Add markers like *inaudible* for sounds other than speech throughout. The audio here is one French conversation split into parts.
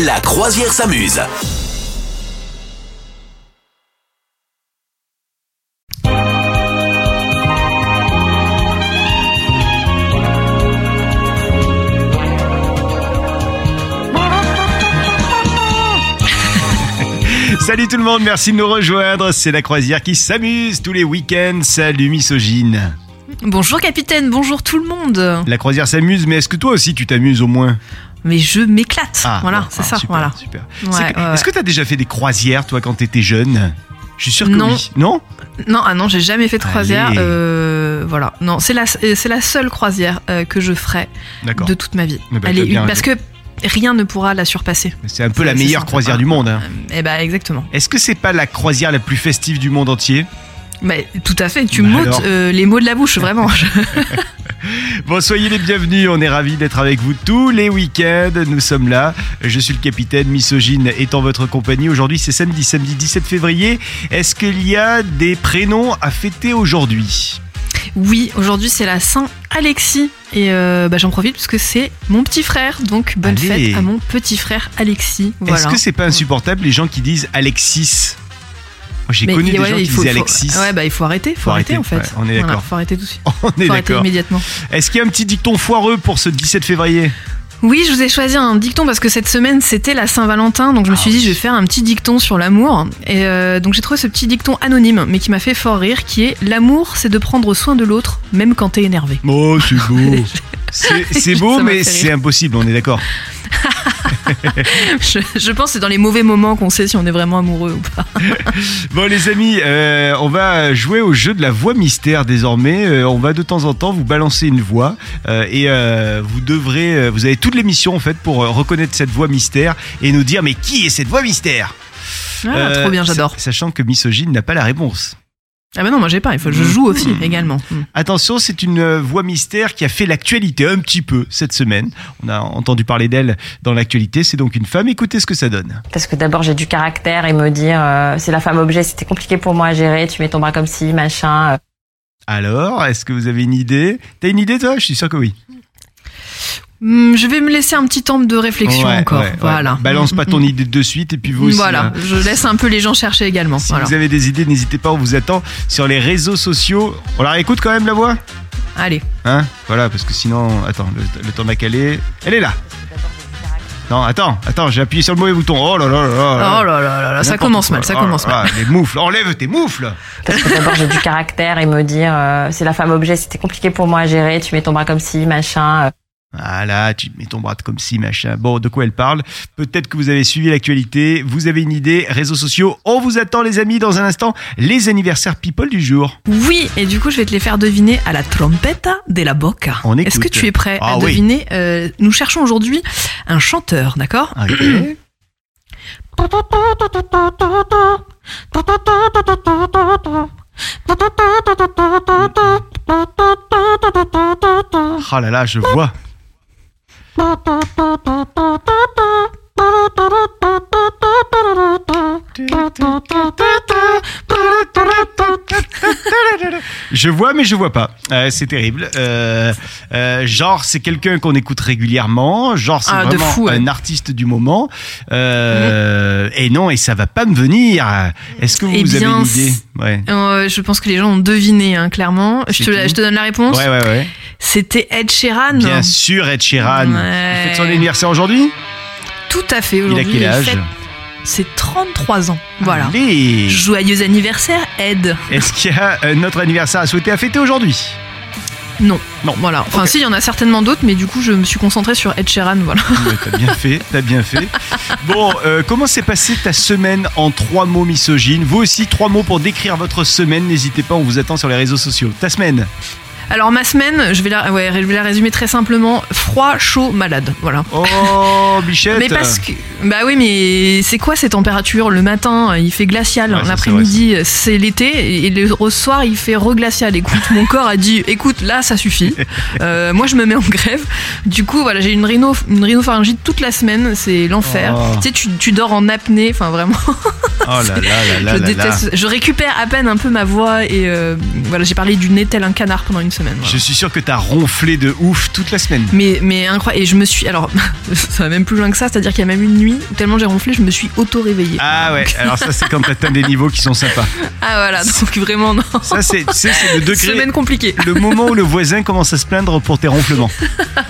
La croisière s'amuse. *laughs* Salut tout le monde, merci de nous rejoindre. C'est la croisière qui s'amuse tous les week-ends. Salut misogyne. Bonjour capitaine, bonjour tout le monde. La croisière s'amuse, mais est-ce que toi aussi tu t'amuses au moins? Mais je m'éclate. voilà, bon, c'est ah, ça. super, voilà. Super. Ouais, que- Est-ce que t'as déjà fait des croisières toi quand t'étais jeune? Je suis sûr que Non. oui. Non? Non, ah non, j'ai jamais fait de croisière. Euh, voilà, non, c'est la, c'est la seule croisière euh, que je ferai de toute ma vie. Elle est une- parce que rien ne pourra la surpasser. C'est un peu la meilleure croisière voilà. du monde. hein. Eh ben exactement. Est-ce que c'est pas la croisière la plus festive du monde entier? Mais tout à fait. Tu Bah m'ôtes euh, les mots de la bouche, *laughs* vraiment. *laughs* Bon, soyez les bienvenus, on est ravis d'être avec vous tous les week-ends. Nous sommes là. Je suis le capitaine Misogyne est en votre compagnie. Aujourd'hui, c'est samedi, samedi 17 février. Est-ce qu'il y a des prénoms à fêter aujourd'hui? Oui, aujourd'hui c'est la Saint Alexis et euh, bah, j'en profite parce que c'est mon petit frère. Donc bonne Allez. fête à mon petit frère Alexis. Est-ce que c'est pas insupportable les gens qui disent Alexis? Moi, j'ai connu des ouais, gens qui disaient Alexis. Ouais, bah il faut arrêter, faut, Faut arrêter, arrêter, en fait. ouais, on est Voilà, d'accord. faut arrêter tout de suite. *laughs* On est d'accord. immédiatement. Est-ce qu'il y a un petit dicton foireux pour ce 17 février? Oui, je vous ai choisi un dicton parce que cette semaine c'était la Saint-Valentin, donc je me Ah suis dit je vais faire un petit dicton sur l'amour. Et euh, donc j'ai trouvé ce petit dicton anonyme, mais qui m'a fait fort rire, qui est l'amour, c'est de prendre soin de l'autre, même quand t'es énervé. Oh, c'est beau. *laughs* C'est beau, mais c'est impossible, on est d'accord. *laughs* je, je pense que c'est dans les mauvais moments qu'on sait si on est vraiment amoureux ou pas. *laughs* Bon les amis, euh, on va jouer au jeu de la voix mystère désormais. Euh, on va de temps en temps vous balancer une voix euh, et vous devrez, vous avez toute l'émission en fait pour reconnaître cette voix mystère et nous dire mais qui est cette voix mystère? Ah, trop bien, j'adore. sa- Sachant que Misogyne n'a pas la réponse. Ah bah non, moi j'ai pas, il faut que je joue aussi également. Mm. Attention, c'est une euh, voix mystère qui a fait l'actualité un petit peu cette semaine. On a entendu parler d'elle dans l'actualité. C'est donc une femme. Écoutez ce que ça donne. Parce que d'abord j'ai du caractère et me dire euh, c'est la femme objet, c'était compliqué pour moi à gérer, tu mets ton bras comme ci, machin. euh. Alors, est-ce que vous avez une idée? T'as une idée toi? Je suis sûr que oui. Mm, je vais me laisser un petit temps de réflexion Ouais, encore. ouais, ouais. Voilà. Balance pas ton mm. idée de suite et puis vous aussi. Voilà, hein. je laisse un peu les gens chercher également. Si voilà. vous avez des idées, n'hésitez pas, on vous attend sur les réseaux sociaux. On la réécoute quand même la voix? Allez. Hein? Voilà, parce que sinon, attends, le, le temps m'a calé. Elle est là Non, attends, attends, j'ai appuyé sur le mauvais bouton. Oh là là là là. Oh là là là là, ça commence quoi. mal, ça Oh commence là mal. là, Les moufles, enlève tes moufles Parce que d'abord j'ai du *laughs* caractère et me dire euh, c'est la femme objet, c'était compliqué pour moi à gérer, tu mets ton bras comme ci, machin. Euh. Voilà, tu mets ton bras comme si, machin. Bon, de quoi elle parle Peut-être que vous avez suivi l'actualité, vous avez une idée, réseaux sociaux. On vous attend les amis dans un instant, les anniversaires people du jour. Oui, et du coup, je vais te les faire deviner à la trompetta de la bocca. On Est-ce que tu es prêt Ah à oui. deviner euh, Nous cherchons aujourd'hui un chanteur, d'accord Ok. *coughs* Oh là là, je vois. Je vois, mais je vois pas. Euh, c'est terrible. Euh, euh, genre, c'est quelqu'un qu'on écoute régulièrement. Genre, c'est Ah, vraiment fou, ouais. un artiste du moment. Et non, et ça va pas me venir. Est-ce que vous Eh avez bien, une idée Ouais. Je pense que les gens ont deviné, hein, clairement. Je te, je te donne la réponse. Ouais, ouais, ouais. C'était Ed Sheeran. Bien sûr, Ed Sheeran. Ouais. Il fête son anniversaire aujourd'hui Tout à fait. Il a Aujourd'hui, quel âge fête ses 33 ans. Voilà. Allez. Joyeux anniversaire, Ed. Est-ce qu'il y a un autre anniversaire à souhaiter à fêter aujourd'hui? Non. Non. Voilà. Enfin, Ok. si, il y en a certainement d'autres, mais du coup, je me suis concentrée sur Ed Sheeran. Voilà. *laughs* Ouais, T'as bien fait, t'as bien fait. Bon, euh, comment s'est passée ta semaine en trois mots misogynes? Vous aussi, trois mots pour décrire votre semaine. N'hésitez pas, on vous attend sur les réseaux sociaux. Ta semaine? Alors, ma semaine, je vais la, ouais, je vais la résumer très simplement froid, chaud, malade. Voilà. Oh, *laughs* Bichette Mais parce que. Bah oui, mais c'est quoi ces températures Le matin, il fait glacial. Ouais, L'après-midi, c'est l'été. Et le soir, il fait reglacial. Écoute, mon corps a dit écoute, là, ça suffit. *laughs* Euh, moi, je me mets en grève. Du coup, voilà, j'ai une, rhino, une rhinopharyngite toute la semaine. C'est l'enfer. Oh. Tu sais, tu, tu dors en apnée. Enfin, vraiment. *laughs* Oh là là là là je là déteste. là. Je récupère à peine un peu ma voix et euh, voilà, j'ai parlé du nez tel un canard pendant une semaine. voilà. Je suis sûr que t'as ronflé de ouf toute la semaine. Mais, mais incroyable. Et je me suis. Alors, *laughs* ça va même plus loin que ça, c'est-à-dire qu'il y a même une nuit où tellement j'ai ronflé, je me suis auto-réveillée. Ah ouais, alors ça c'est quand t'atteins des niveaux qui sont sympas. *laughs* Ah voilà, donc vraiment, non. Ça c'est le degré. Semaine compliquée. Le moment où le voisin commence à se plaindre pour tes ronflements.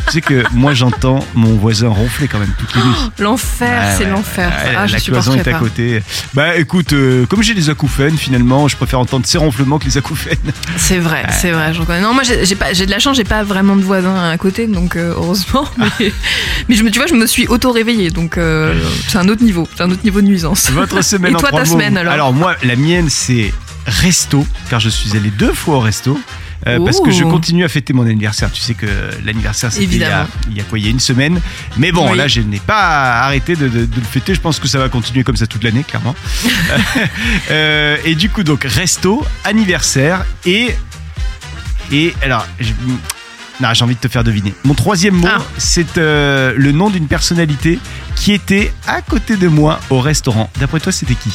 tu sais que moi j'entends mon voisin ronfler quand même toutes les nuits. *gasps* L'enfer, Ouais, c'est ouais, l'enfer. ouais, ah, je la cloison est à pas. côté. Bah écoute, euh, comme j'ai des acouphènes, finalement, je préfère entendre ces ronflements que les acouphènes. C'est vrai, c'est vrai, j'en connais. Non, moi j'ai j'ai pas, j'ai de la chance, j'ai pas vraiment de voisins à côté, donc euh, heureusement. *laughs* Mais, mais je me, tu vois, je me suis auto-réveillée, donc euh, c'est un autre niveau, c'est un autre niveau de nuisance. Votre *laughs* semaine Et en toi, trois ta mots. semaine, alors moi, la mienne c'est resto, car je suis allé deux fois au resto. euh, parce que je Oh. continue à fêter mon anniversaire. Tu sais que l'anniversaire c'était il y, a, il y a quoi Il y a une semaine. Mais bon, Oui. là je n'ai pas arrêté de, de- de le fêter. Je pense que ça va continuer comme ça toute l'année, clairement. *laughs* Euh, et du coup, donc resto, anniversaire et et alors. je- non, j'ai envie de te faire deviner. Mon troisième mot, Ah. c'est euh, le nom d'une personnalité qui était à côté de moi au restaurant. D'après toi, c'était qui?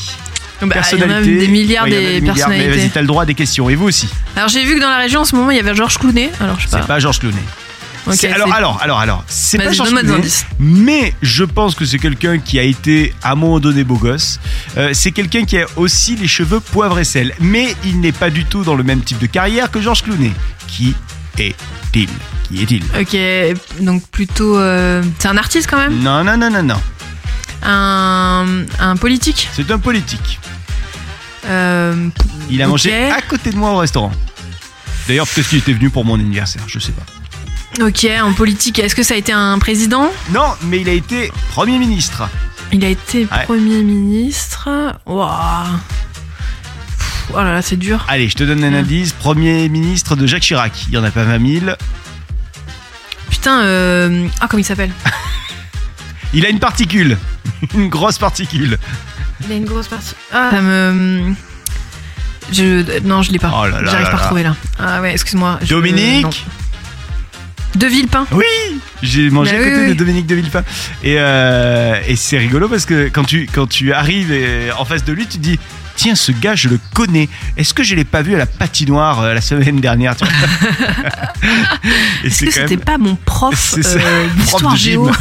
Bah, il y en a des milliards Ouais, des des milliards, Mais vas-y, personnalités. t'as le droit à des questions. Et vous aussi? Alors j'ai vu que dans la région en ce moment il y avait Georges Clooney, alors je sais C'est pas. pas Georges Clooney. Alors, alors, alors, alors, c'est pas Georges Clooney, mais je pense que c'est quelqu'un qui a été à un moment donné beau gosse. Euh, c'est quelqu'un qui a aussi les cheveux poivre et sel, mais il n'est pas du tout dans le même type de carrière que Georges Clooney. Qui est-il? Qui est-il? Ok, donc plutôt. euh, c'est un artiste quand même? Non, non, non, non, non. un, un politique? C'est un politique. Euh, Il a mangé à côté de moi au restaurant. D'ailleurs, peut-être qu'il était venu pour mon anniversaire, je sais pas. Ok, en politique, est-ce que ça a été un président? Non, mais il a été Premier ministre. Il a été Ouais. Premier ministre. Waouh. Oh là là, c'est dur. Allez, je te donne un Ah. indice. Premier ministre de Jacques Chirac. Il y en a pas 20 000. Putain, euh... ah, comment il s'appelle? Il a une particule. *laughs* une grosse particule. Il a une grosse partie. Ah, ça me. Je... Non, je l'ai pas. Oh J'arrive pas à retrouver là. Ah ouais, excuse-moi. Dominique. De Villepin. Oui J'ai mangé Bah à côté oui, de. Dominique de Villepin. Et, euh, et c'est rigolo parce que quand tu, quand tu arrives et- en face de lui, tu te dis Tiens, ce gars, je le connais. Est-ce que je l'ai pas vu à la patinoire euh, la semaine dernière *laughs* Est-ce que c'était même. pas mon prof *laughs* euh, d'histoire de géo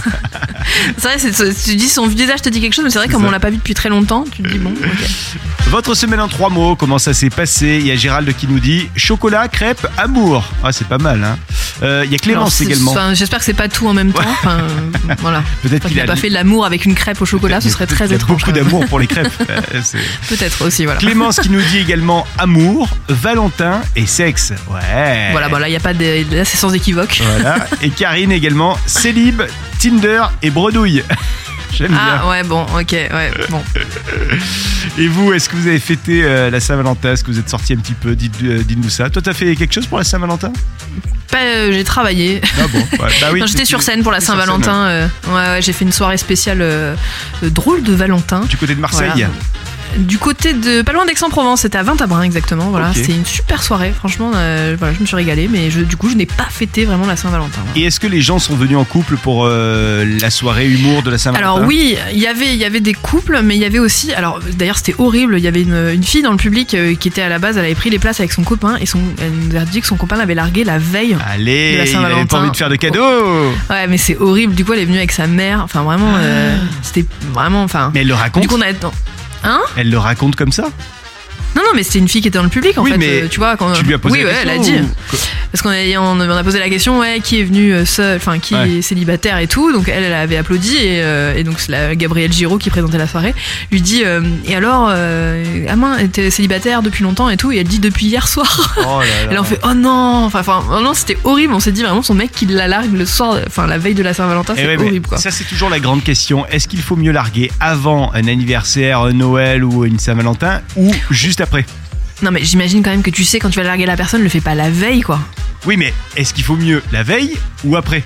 *laughs* C'est vrai, tu dis son visage te dit quelque chose, mais c'est vrai comme ça. on l'a pas vu depuis très longtemps, tu te dis bon, ok. Votre semaine en trois mots, comment ça s'est passé? Il y a Gérald qui nous dit chocolat, crêpe, amour. Ah, c'est pas mal, hein. Euh, Il y a Clémence également. enfin, J'espère que c'est pas tout en même temps. Enfin, euh, voilà. Peut-être Enfin, qu'il qu'il a pas fait l'amour avec une crêpe au chocolat, ce serait très étrange. Beaucoup d'amour pour les crêpes. Euh, Peut-être aussi, voilà. Clémence qui nous dit également amour, Valentin et sexe. Ouais. Voilà, bon là, il y a pas de. Là, c'est sans équivoque. Voilà. Et Karine également, Célib, Tinder et Bredouille. *laughs* J'aime Ah ouais, bon, ok, ouais, bon. bien. *laughs* Et vous, est-ce que vous avez fêté euh, la Saint-Valentin? Est-ce que vous êtes sorti un petit peu? Euh, Dites-nous ça. Toi, t'as fait quelque chose pour la Saint-Valentin? Pas, euh, j'ai travaillé. Ah bon? Ouais. Bah oui, *laughs* j'étais sur scène pour la Saint-Valentin. euh, ouais, ouais, j'ai fait une soirée spéciale drôle de Valentin. Du côté de Marseille Voilà. Du côté de. Pas loin d'Aix-en-Provence, c'était à Vintabrin exactement. Voilà, Ok. c'était une super soirée, franchement. euh, voilà, je me suis régalée, mais je, du coup, je n'ai pas fêté vraiment la Saint-Valentin. voilà. Et est-ce que les gens sont venus en couple pour euh, la soirée humour de la Saint-Valentin? Alors oui, il y avait il y avait des couples, mais il y avait aussi alors d'ailleurs c'était horrible. Il y avait une, une fille dans le public euh, qui était à la base, elle avait pris les places avec son copain et son elle nous a dit que son copain l'avait largué la veille. de Allez, la il avait pas Saint-Valentin. envie de faire de cadeaux. Ouais, mais c'est horrible. Du coup, elle est venue avec sa mère. Enfin vraiment, euh, c'était vraiment enfin. Mais elle le raconte. Du coup, on a Hein Elle le raconte comme ça? Non, non, mais c'était une fille qui était dans le public en Oui, fait. mais euh, tu vois, quand Tu lui as posé oui, la ouais, elle a question dit. ou- Parce qu'on a, on, a posé la question, ouais, qui est venu euh, seul, enfin, qui Ouais. est célibataire et tout. Donc elle, elle avait applaudi et, euh, et donc c'est la Gabrielle Giraud qui présentait la soirée lui dit, euh, et alors, euh, mince, t'es célibataire depuis longtemps et tout? Et elle dit depuis hier soir. Oh là là. *laughs* Elle en fait, oh non, enfin, oh non, c'était horrible. On s'est dit vraiment son mec qui la largue le soir, enfin la veille de la Saint-Valentin, Eh c'est ouais, horrible quoi. Ça, c'est toujours la grande question. Est-ce qu'il faut mieux larguer avant un anniversaire, un Noël ou une Saint-Valentin ou juste après Non mais j'imagine quand même que tu sais quand tu vas larguer la personne, le fais pas la veille quoi. Oui, mais est-ce qu'il faut mieux la veille ou après?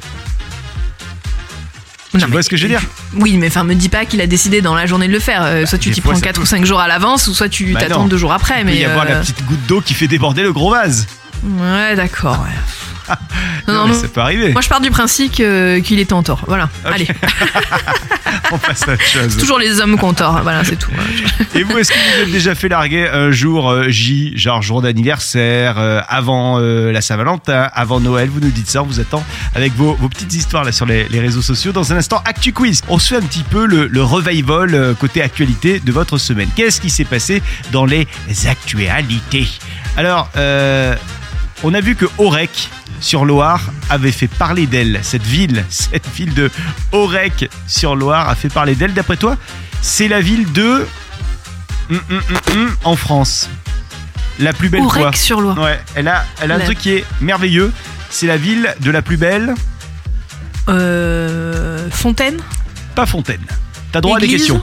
Non, Tu vois ce que je veux dire? Oui, mais enfin, me dis pas qu'il a décidé dans la journée de le faire. Euh, soit tu t'y prends ça 4 peut- ou 5 jours à l'avance, ou soit tu Bah t'attends non. deux jours après. Il peut Mais y avoir euh, la petite goutte d'eau qui fait déborder le gros vase. Ouais, d'accord. ouais. *laughs* Non, Non, mais ça peut arriver. Moi, je pars du principe que- qu'il était en tort. Voilà. Allez, *laughs* On passe à autre chose. toujours les hommes qui ont tort. Voilà, c'est tout. *laughs* Et vous, est-ce que vous êtes déjà fait larguer un jour euh, J, genre jour d'anniversaire, euh, avant euh, la Saint-Valentin, avant Noël? Vous nous dites ça, on vous attend avec vos, vos petites histoires là sur les, les réseaux sociaux. Dans un instant, Actu Quiz. On se fait un petit peu le, le revival euh, côté actualité de votre semaine. Qu'est-ce qui s'est passé dans les actualités? Alors, euh, on a vu que Aurec sur Loire avait fait parler d'elle. Cette ville, *laughs* cette ville de Aurec sur Loire a fait parler d'elle. D'après toi, c'est la ville de Hum, hum, hum, en France. La plus belle quoi Ourec sur Loire. Ouais, elle a, elle a un truc qui est merveilleux. C'est la ville de la plus belle, Euh, Fontaine? Pas Fontaine. T'as droit à des questions.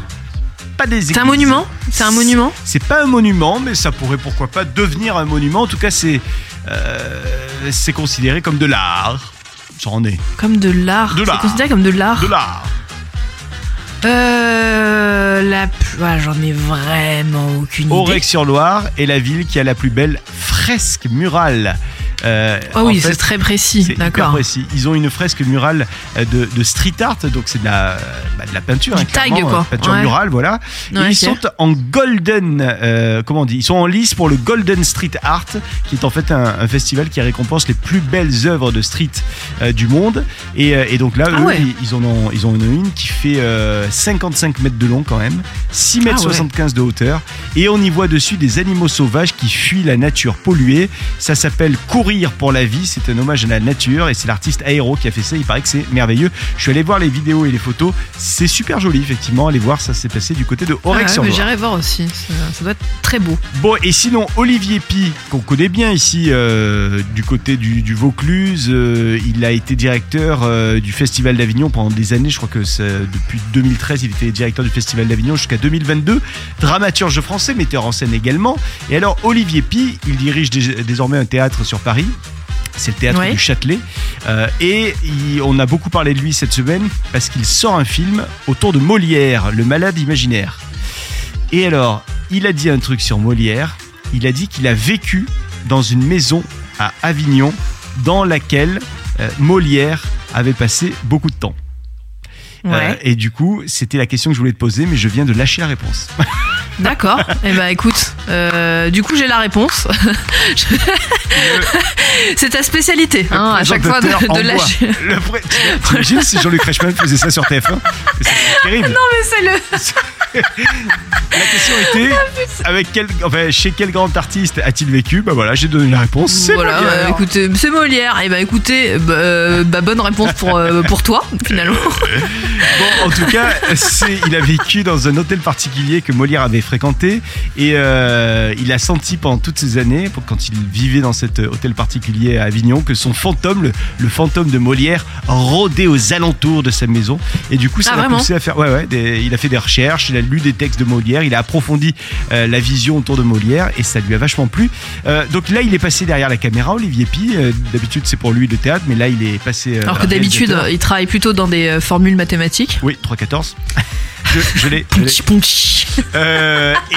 Pas des C'est un monument C'est un monument C'est pas un monument, mais ça pourrait pourquoi pas devenir un monument. En tout cas, c'est euh, c'est considéré comme de l'art. J'en ai. Comme de l'art. De C'est l'art. considéré comme de l'art. De l'art. Euh, la plus... ouais, j'en ai vraiment aucune idée. Aurec-sur-Loire est la ville qui a la plus belle fresque murale. Euh, Ah en oui, c'est très précis. D'accord. précis. Ils ont une fresque murale euh, de, de street art, donc c'est de la, bah, de la peinture, Du hein, tag, quoi. euh, peinture Ouais. murale, voilà. Ils sont en golden, euh, comment on dit Ils sont en lice pour le Golden Street Art, qui est en fait un, un festival qui récompense les plus belles œuvres de street euh, du monde. Et, et donc là, Ah eux, ouais. ils, ils en ont, ils en ont une qui fait euh, 55 mètres de long quand même, 6 mètres Ah ouais. 75 de hauteur, et on y voit dessus des animaux sauvages qui fuient la nature polluée. Ça s'appelle Courir pour la vie. C'est un hommage à la nature et c'est l'artiste Aéro qui a fait ça. Il paraît que c'est merveilleux. Je suis allé voir les vidéos et les photos. C'est super joli, effectivement. Allez voir, ça s'est passé du côté de Ah ouais, mais Aurec-sur-Loire. J'irai voir aussi. Ça, ça doit être très beau. Bon, et sinon, Olivier Pi, qu'on connaît bien ici, euh, du côté du, du Vaucluse, euh, il a été directeur euh, du Festival d'Avignon pendant des années. Je crois que depuis 2013, il était directeur du Festival d'Avignon jusqu'à 2022. Dramaturge français, metteur en scène également. Et alors, Olivier Pi, il dirige dé- désormais un théâtre sur Paris. C'est le théâtre Ouais. du Châtelet. Euh, et il- on a beaucoup parlé de lui cette semaine parce qu'il sort un film autour de Molière, le malade imaginaire. Et alors, il a dit un truc sur Molière. Il a dit qu'il a vécu dans une maison à Avignon dans laquelle euh, Molière avait passé beaucoup de temps. Euh, et du coup, c'était la question que je voulais te poser, mais je viens de lâcher la réponse. *laughs* D'accord. Eh ben écoute, euh, du coup j'ai la réponse. *laughs* c'est ta spécialité, hein, à chaque fois de, lâcher. Le T'imagines *laughs* si Jean-Luc Reichmann faisait ça sur TF1 C'est terrible. Mais c'est le. *laughs* La question était avec quel, enfin, chez quel grand artiste a-t-il vécu? Bah voilà, j'ai donné la réponse. C'est Voilà, Molière. euh, écoutez, c'est Molière. Et ben écoutez, bah, euh, bah, bonne réponse pour, euh, pour toi, *laughs* finalement. Bon, en tout cas, c'est, il a vécu dans un hôtel particulier que Molière avait fréquenté et euh, il a senti pendant toutes ces années, pour- quand il vivait dans cet hôtel particulier à Avignon, que son fantôme, le, le fantôme de Molière, rôdait aux alentours de sa maison. Et du coup, ça Ah, l'a vraiment? poussé à faire. Ouais, ouais. des- il a fait des recherches, il a lu des textes de Molière, il a approfondi euh, la vision autour de Molière et ça lui a vachement plu. Euh, donc là, il est passé derrière la caméra, Olivier Pi. Euh, d'habitude, c'est pour lui le théâtre, mais là, il est passé. Alors que d'habitude, il travaille plutôt dans des formules mathématiques. Oui, 3-14. *laughs* Je, je l'ai. Ponchi, ponchi.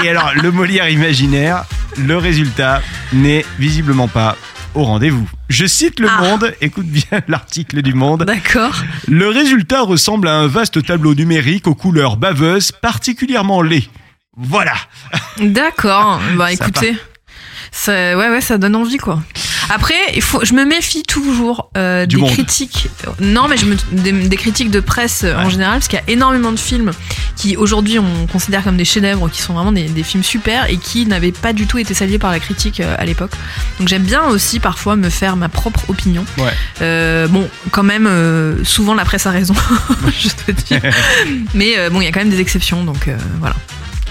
Et alors, le Molière imaginaire, le résultat n'est visiblement pas au rendez-vous. Je cite Le Ah. Monde, écoute bien *laughs* l'article du Monde. D'accord. Le résultat ressemble à un vaste tableau numérique aux couleurs baveuses, particulièrement laid. Voilà. D'accord. *laughs* Bah écoutez, ça, ouais, ouais, ça donne envie quoi. Après, il faut, je me méfie toujours euh, des monde. critiques. Non, mais je me, des, des critiques de presse euh, en général, parce qu'il y a énormément de films qui aujourd'hui on considère comme des chefs-d'œuvre, qui sont vraiment des, des films super et qui n'avaient pas du tout été salués par la critique euh, à l'époque. Donc j'aime bien aussi parfois me faire ma propre opinion. Ouais. Bon, quand même, souvent la presse a raison, *laughs* je te dis. *laughs* Mais bon, il y a quand même des exceptions, donc voilà.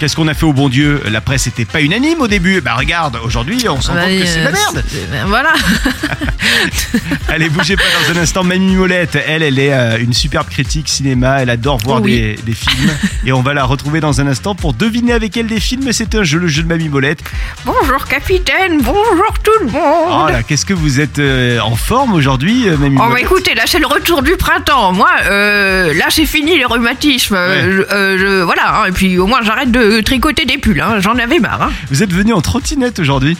Qu'est-ce qu'on a fait au bon Dieu? La presse n'était pas unanime au début. Bah regarde, aujourd'hui, on s'en Bah, compte que c'est de la euh, merde. ben voilà. *laughs* Allez, bougez pas dans un instant. Mamie Molette, elle, elle est euh, une superbe critique cinéma. Elle adore voir Oh oui. des, des films. *laughs* Et on va la retrouver dans un instant pour deviner avec elle des films. C'est un jeu, le jeu de Mamie Molette. Bonjour capitaine, bonjour tout le monde. Oh là, qu'est-ce que vous êtes euh, en forme aujourd'hui, Mamie Oh bah Molette? écoutez, là c'est le retour du printemps. Moi, euh, là c'est fini les rhumatismes. Je- euh, je- voilà, hein, et puis au moins j'arrête de tricoter des pulls. hein, J'en avais marre. hein. Vous êtes venu en trottinette aujourd'hui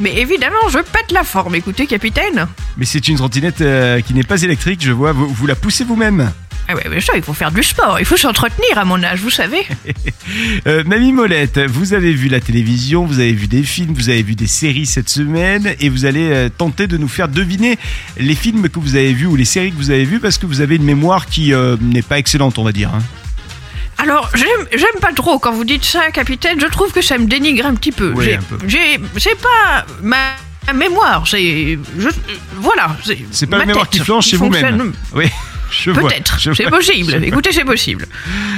Mais évidemment, je pète la forme, écoutez, capitaine. Mais c'est une trottinette euh, qui n'est pas électrique, je vois. Vous, vous la poussez vous-même. Ah ouais, mais ça, il faut faire du sport, il faut s'entretenir à mon âge, vous savez. *laughs* Euh, Mamie Molette, vous avez vu la télévision, vous avez vu des films, vous avez vu des séries cette semaine et vous allez euh, tenter de nous faire deviner les films que vous avez vus ou les séries que vous avez vues parce que vous avez une mémoire qui euh, n'est pas excellente, on va dire. hein. Alors, j'aime pas trop quand vous dites ça, capitaine, je trouve que ça me dénigre un petit peu. Oui, J'ai- pas ma, mémoire, c'est. Voilà. C'est pas ma la mémoire qui flanche chez vous-même. Oui. Peut-être, c'est possible. Écoutez, c'est possible.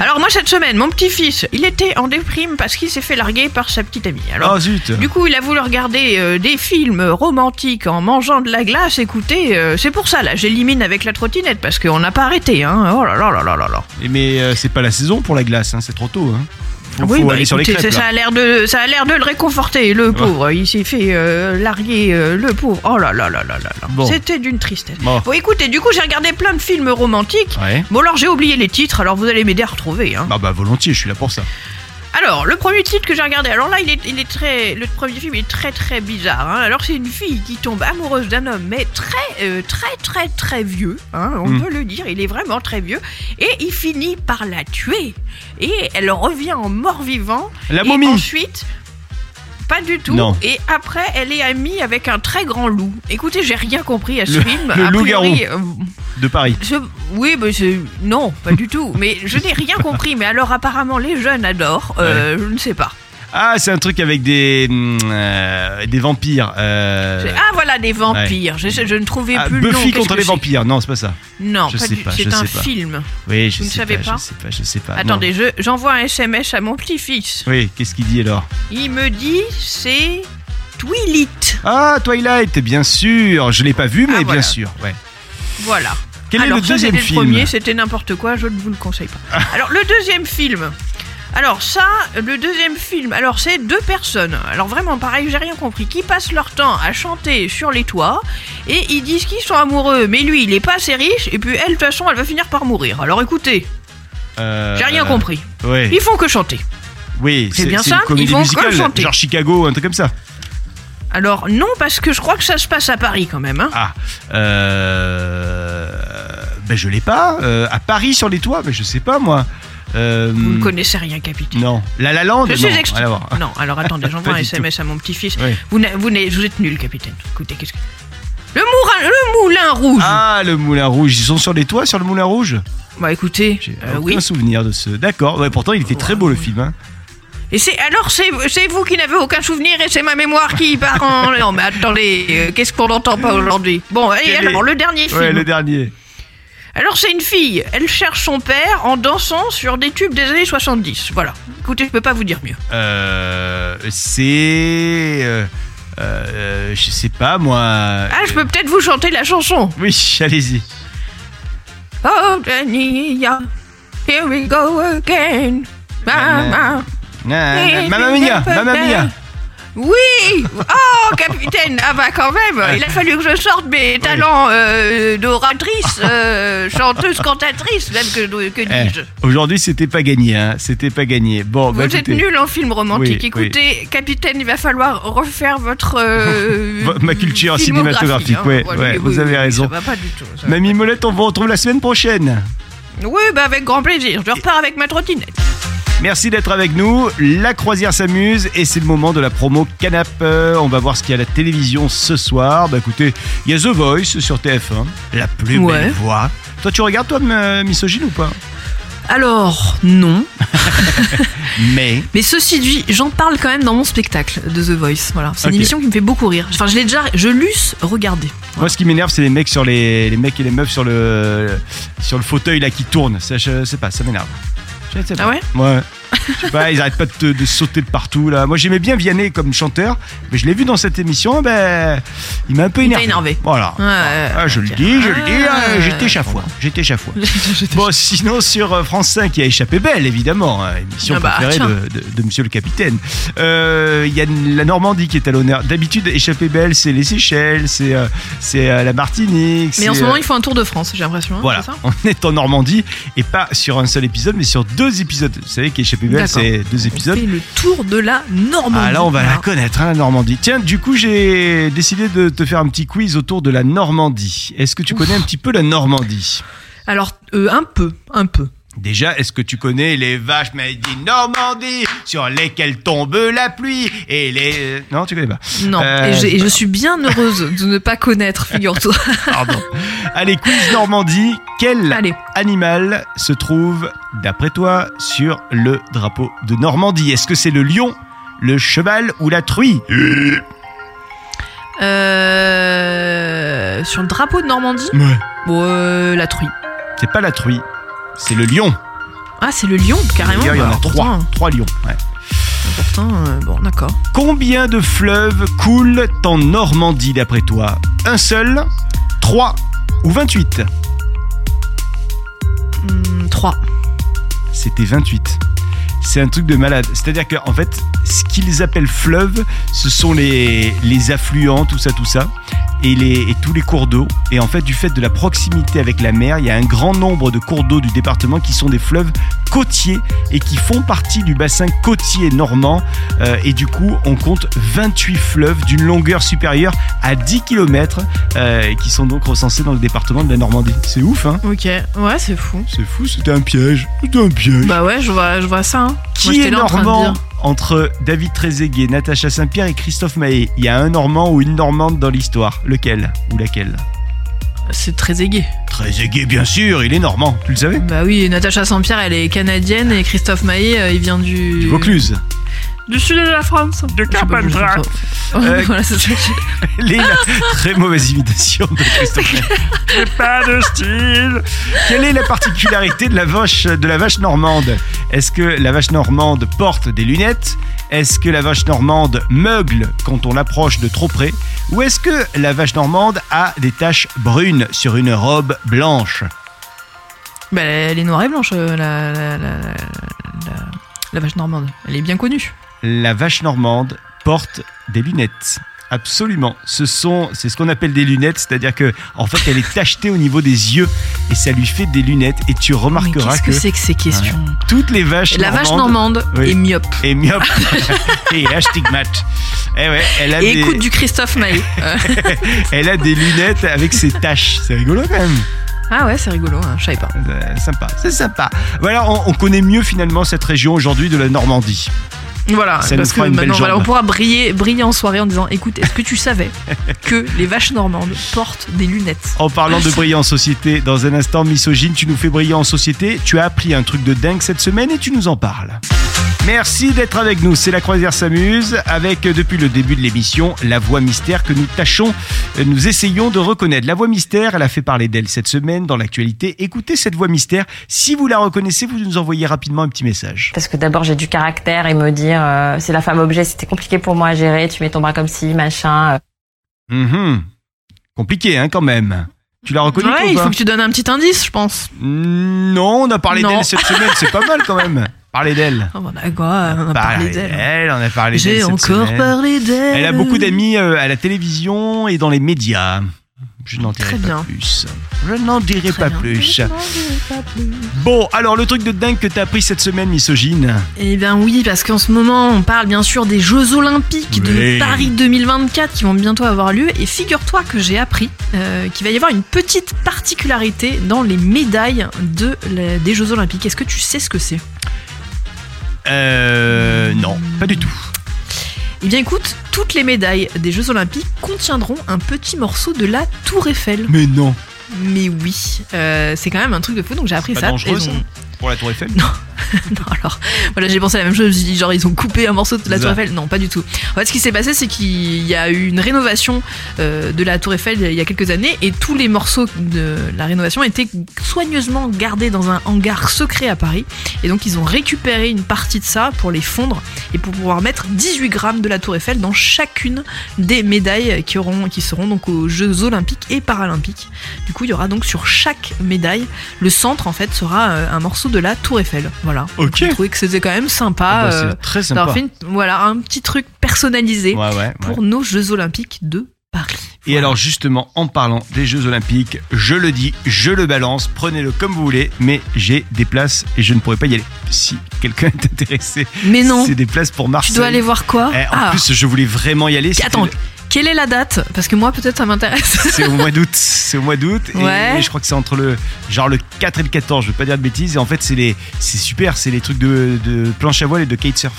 Alors moi cette semaine, mon petit-fils, il était en déprime parce qu'il s'est fait larguer par sa petite amie. Alors Oh zut du coup, il a voulu regarder euh, des films romantiques en mangeant de la glace. Écoutez, euh, c'est pour ça là, j'élimine avec la trottinette parce qu'on n'a pas arrêté. Hein. Oh là là là là là là. Et Mais euh, c'est pas la saison pour la glace, hein, c'est trop tôt. Hein. Oui, faut bah, aller sur les écoutez, crêpes. ça, a l'air de, ça a l'air de le réconforter, le pauvre. Il s'est fait euh, larguer, euh, le pauvre. Oh là là là là là là. Bon. C'était d'une tristesse. Bon. Bon, écoutez, du coup, j'ai regardé plein de films romantiques. Ouais. Bon, alors j'ai oublié les titres, alors vous allez m'aider à retrouver. Hein. Bah, bah volontiers, je suis là pour ça. Alors, le premier titre que j'ai regardé, alors là, il est, il est très, le premier film est très très bizarre. hein. Alors, c'est une fille qui tombe amoureuse d'un homme, mais très euh, très très très vieux. hein, on Mm. peut le dire, il est vraiment très vieux. Et il finit par la tuer. Et elle revient en mort-vivant. La Et momie. ensuite. Pas du tout. Non. Et après, elle est amie avec un très grand loup. Écoutez, j'ai rien compris à ce Le- film. le loup-garou. euh, De Paris. je- oui, mais c'est non, pas du tout. Mais je n'ai rien compris. Mais alors apparemment les jeunes adorent. Euh, Je ne sais pas. Ah, c'est un truc avec des hum, euh, des vampires. Euh... Ah voilà des vampires. Je, je ne trouvais ah, plus le nom. Buffy Qu'est-ce contre que les c'est vampires. Non, c'est pas ça. Non, Je pas sais du- pas, je C'est un sais pas. film. Oui, je Vous ne sais savez pas, pas Je sais pas, je sais pas. non. Attendez, je- j'envoie un SMS à mon petit-fils. Oui, qu'est-ce qu'il dit alors? Il me dit c'est Twilight. Ah, Twilight, bien sûr. Je l'ai pas vu, mais Ah, bien voilà. sûr. Ouais. Voilà. Quel Alors est le ça, deuxième c'était film? le premier, c'était n'importe quoi, je ne vous le conseille pas. *laughs* Alors le deuxième film. Alors ça, le deuxième film, alors c'est deux personnes, alors vraiment pareil, j'ai rien compris, qui passent leur temps à chanter sur les toits et ils disent qu'ils sont amoureux, mais lui il est pas assez riche et puis elle de toute façon elle va finir par mourir. Alors écoutez, Euh, j'ai rien euh, compris. Ouais. Ils font que chanter. Oui, C'est bien ça, une comédie ils vont musicale, que chanter. genre Chicago, un truc comme ça. Alors non parce que je crois que ça se passe à Paris quand même. Hein. Ah, euh... ben je l'ai pas. Euh, à Paris sur les toits, mais je sais pas moi. Euh, Vous ne connaissez rien capitaine. Non, La La Land. Je suis voir. Non, alors attendez, *laughs* j'envoie un SMS à mon petit-fils. Oui. Vous, vous, vous êtes nul, capitaine. Écoutez, qu'est-ce que. Le, moulin, le moulin rouge Ah, le Moulin Rouge. Ils sont sur les toits, sur le Moulin Rouge? Bah écoutez, J'ai euh, aucun oui. souvenir de ce. D'accord. Ouais, pourtant, il était très beau le film. hein. Et c'est alors c'est vous qui n'avez aucun souvenir et c'est ma mémoire qui part en. *laughs* Non mais attendez, euh, qu'est-ce qu'on n'entend pas aujourd'hui? Bon, et alors le dernier film. Ouais, le dernier. Alors c'est une fille, elle cherche son père en dansant sur des tubes des années 70. Voilà. Écoutez, je peux pas vous dire mieux. Euh, c'est. euh, euh, je sais pas moi. Ah, je peux peut-être vous chanter la chanson. Oui, allez-y. Oh, Dania, here we go again. Mama. Mamma mia, mamma mia. Oui Oh, *laughs* Ah bah quand même Il a fallu que je sorte mes talents euh, d'oratrice, euh, chanteuse, cantatrice, même que, que Eh, dis-je. Aujourd'hui, c'était pas gagné, hein. C'était pas gagné. Bon, Vous bah, êtes écoutez, nul en film romantique. Oui, Écoutez, capitaine, il va falloir refaire votre... euh, *laughs* ma culture cinématographique, hein. ouais, ouais, vous oui, avez raison. Ça va pas du tout. ça va Mamie Molette, on vous retrouve la semaine prochaine. Oui, bah avec grand plaisir. Je repars avec ma trottinette. Merci d'être avec nous. La croisière s'amuse et c'est le moment de la promo Canap. Euh, On va voir ce qu'il y a à la télévision ce soir. Bah écoutez, il y a The Voice sur TF1, la plus Ouais. belle voix. Toi, tu regardes toi, misogyne ou pas? Alors, non. *laughs* Mais *laughs* Mais ceci dit, j'en parle quand même dans mon spectacle de The Voice. Voilà, c'est une émission qui me fait beaucoup rire. Enfin, je l'ai déjà, je l'eusse regardé. moi, ce qui m'énerve, c'est les mecs sur les, les mecs et les meufs sur le sur le fauteuil là qui tournent. Ça, je sais pas, ça m'énerve. Je sais pas. Ah ouais? Ouais. Je sais pas, ils arrêtent pas de, te- de sauter de partout là. Moi, j'aimais bien Vianney comme chanteur, mais je l'ai vu dans cette émission. Ben, il m'a un peu Il t'a énervé. énervé. Voilà. Ouais, ouais, Ah, je le dis, je le dis, Ah, euh, j'étais chafouin. J'étais chafouin. *laughs* Bon, sinon sur euh, France 5, il y a Échappé Belle, évidemment, hein, émission Ah bah, préférée tiens. de, de- de Monsieur le Capitaine. Euh, Il y a la Normandie qui est à l'honneur. D'habitude, Échappé Belle, c'est les Seychelles, c'est euh, c'est euh, la Martinique. Mais en c'est, ce moment, euh, il faut un tour de France, j'ai l'impression. hein, voilà, c'est ça on est en Normandie et pas sur un seul épisode, mais sur deux épisodes. Vous savez qu'Échappé c'est deux On épisodes. fait le tour de la Normandie. Ah là, on va la connaître, hein, la Normandie. Tiens, du coup, j'ai décidé de te faire un petit quiz autour de la Normandie. Est-ce que tu connais un petit peu la Normandie? Alors, euh, un peu, un peu. Déjà, est-ce que tu connais les vaches in Normandie sur lesquelles tombe la pluie et les... Non, tu connais pas. Non, Euh, et, c'est je suis bien heureuse de ne pas connaître, *laughs* figure-toi. Pardon. Allez, quiz Normandie. Quel Allez, animal se trouve, d'après toi, sur le drapeau de Normandie? Est-ce que c'est le lion, le cheval ou la truie? Euh, sur le drapeau de Normandie, Ouais. bon, euh, la truie. C'est pas la truie, c'est le lion. Ah, c'est le lion, carrément. Il y en a Alors, trois. pourtant, Trois lions. ouais. Pourtant, euh, bon, d'accord. Combien de fleuves coulent en Normandie, d'après toi? Un seul, trois ou 28 Hmm, 3. C'était 28. C'est un truc de malade. C'est-à-dire qu'en fait, ce qu'ils appellent fleuve, ce sont les, les affluents, tout ça, tout ça, et, les, et tous les cours d'eau. Et en fait, du fait de la proximité avec la mer, il y a un grand nombre de cours d'eau du département qui sont des fleuves côtiers et qui font partie du bassin côtier normand. Euh, et du coup, on compte 28 fleuves d'une longueur supérieure à 10 km qui sont donc recensés dans le département de la Normandie. C'est ouf, hein? Ok, ouais, c'est fou. C'est fou, c'était un piège. C'était un piège. Bah ouais, je vois, je vois ça. Hein. Qui est là en train de normand? dire. Entre David Trezeguet, Natacha Saint-Pierre et Christophe Maé Il y a un normand ou une normande dans l'histoire. Lequel Ou laquelle C'est aigué. Trezeguet, bien sûr, il est normand. Tu le savais? Bah oui, Natacha Saint-Pierre, elle est canadienne et Christophe Maé, euh, il vient du. Du Vaucluse. Du sud de la France. De pas. Euh, *laughs* voilà, c'est ça. *laughs* Très mauvaise imitation de Christophe. *laughs* J'ai pas de style. Quelle est la particularité de la vache, de la vache normande? Est-ce que la vache normande porte des lunettes? Est-ce que la vache normande meugle quand on l'approche de trop près? Ou est-ce que la vache normande a des taches brunes sur une robe blanche? Bah, elle est noire et blanche, euh, la, la, la, la- la vache normande. Elle est bien connue. La vache normande porte des lunettes. Absolument. Ce sont, c'est ce qu'on appelle des lunettes, c'est-à-dire que, en fait, elle est tachetée au niveau des yeux et ça lui fait des lunettes. Et tu Mais remarqueras qu'est-ce que, que, c'est que ces questions? Toutes les vaches La vache normande Oui. est myope. et myope *laughs* et astigmate. Eh ouais, elle a Et des, écoute du Christophe Maé. *laughs* Elle a des lunettes avec ses taches. C'est rigolo quand même. ah ouais, c'est rigolo, hein, je savais pas. Euh, sympa, c'est sympa. Voilà, on, on connaît mieux finalement cette région aujourd'hui de la Normandie. Voilà, Ça parce que maintenant, voilà, on pourra briller, briller en soirée en disant écoute, est-ce que tu savais *laughs* que les vaches normandes portent des lunettes? En parlant de briller en société, dans un instant, misogyne, tu nous fais briller en société. Tu as appris un truc de dingue cette semaine et tu nous en parles. Merci d'être avec nous. C'est la croisière s'amuse avec euh, depuis le début de l'émission la voix mystère que nous tâchons, euh, nous essayons de reconnaître. La voix mystère, elle a fait parler d'elle cette semaine dans l'actualité. Écoutez cette voix mystère. Si vous la reconnaissez, vous nous envoyez rapidement un petit message. Parce que d'abord j'ai du caractère et me dire euh, c'est la femme objet, c'était compliqué pour moi à gérer, tu mets ton bras comme ci, machin. Mhm. Compliqué, hein, quand même. Tu l'as reconnu Ouais, ou il faut que tu donnes un petit indice, je pense. Non, on a parlé d'elle cette semaine. C'est pas mal quand même. *laughs* Parler d'elle. Oh, on a quoi? On a parlé d'elle. on a parlé d'elle J'ai encore semaine. parlé d'elle. Elle a beaucoup d'amis euh, à la télévision et dans les médias. Je n'en dirai pas plus. Je n'en dirai pas plus. Bon, alors le truc de dingue que t'as appris cette semaine, misogyne? Eh bien oui, parce qu'en ce moment, on parle bien sûr des Jeux Olympiques Oui. de Paris 2024 qui vont bientôt avoir lieu. Et figure-toi que j'ai appris euh, qu'il va y avoir une petite particularité dans les médailles de la- des Jeux Olympiques. Est-ce que tu sais ce que c'est? Euh. Non, pas du tout. Eh bien écoute, toutes les médailles des Jeux Olympiques contiendront un petit morceau de la Tour Eiffel. Mais non. Mais oui, euh, c'est quand même un truc de fou, donc j'ai appris Pas ça. dangereux, ça ont- Pour la Tour Eiffel Non, *laughs* alors, voilà, j'ai pensé à la même chose. J'ai dit, genre, ils ont coupé un morceau de la. Tour Eiffel. Non, pas du tout. En fait, ce qui s'est passé, c'est qu'il y a eu une rénovation euh, de la Tour Eiffel il y a quelques années et tous les morceaux de la rénovation étaient soigneusement gardés dans un hangar secret à Paris. Et donc, ils ont récupéré une partie de ça pour les fondre et pour pouvoir mettre 18 grammes de la Tour Eiffel dans chacune des médailles qui, auront, qui seront donc aux Jeux Olympiques et Paralympiques. Du coup, il y aura donc sur chaque médaille, le centre en fait sera euh, un morceau de la Tour Eiffel. Voilà. Ok. J'ai trouvé que c'était quand même sympa. Ah bah, euh, très sympa. une- voilà, un petit truc personnalisé Ouais, ouais. ouais. pour nos Jeux Olympiques de Paris. Et Voilà. alors justement, en parlant des Jeux Olympiques, je le dis, je le balance, prenez-le comme vous voulez, mais j'ai des places et je ne pourrai pas y aller. Si quelqu'un *laughs* est intéressé, Mais non, c'est des places pour tu Marseille. dois aller voir quoi Eh, en Ah, plus, je voulais vraiment y aller. Attends, quelle est la date? Parce que moi, peut-être, ça m'intéresse. *laughs* C'est au mois d'août. C'est au mois d'août. et- Ouais. Et, je crois que c'est entre le genre le 4 et le 14. Je veux pas dire de bêtises. Et en fait, c'est les, c'est super. C'est les trucs de, de planche à voile et de kitesurf.